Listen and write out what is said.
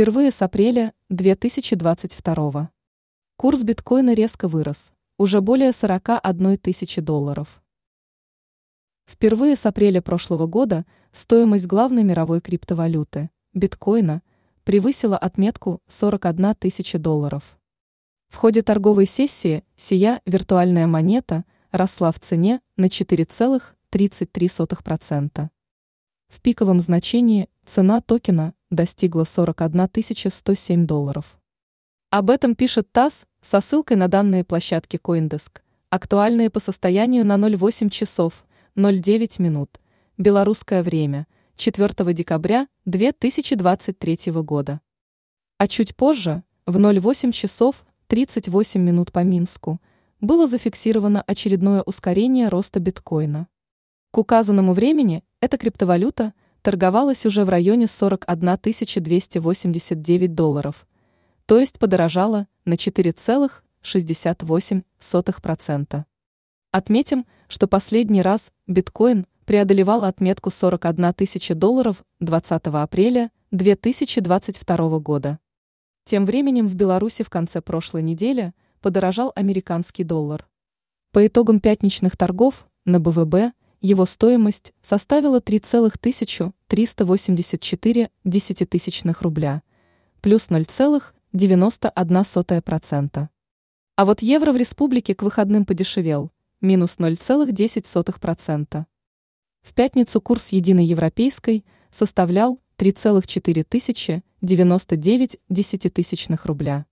Впервые с апреля 2022 курс биткоина резко вырос, уже более 41 тысячи долларов. Впервые с апреля прошлого года стоимость главной мировой криптовалюты – биткоина – превысила отметку 41 тысяча долларов. В ходе торговой сессии сия виртуальная монета росла в цене на 4,33%. В пиковом значении цена токена достигла 41 107 долларов. Об этом пишет ТАСС со ссылкой на данные площадки Coindesk, актуальные по состоянию на 08 часов 09 минут, белорусское время, 4 декабря 2023 года. А чуть позже, в 08 часов 38 минут по Минску, было зафиксировано очередное ускорение роста биткоина. К указанному времени эта криптовалюта торговалась уже в районе 41 289 долларов, то есть подорожала на 4,68%. Отметим, что последний раз биткоин преодолевал отметку 41 тысяча долларов 20 апреля 2022 года. Тем временем в Беларуси в конце прошлой недели подорожал американский доллар. По итогам пятничных торгов на БВБ его стоимость составила 3,384 десятитысячных рубля, плюс 0,91%. А вот евро в республике к выходным подешевел, минус 0,10%. В пятницу курс единой европейской составлял 3,4 тысячи 99 десятитысячных рубля.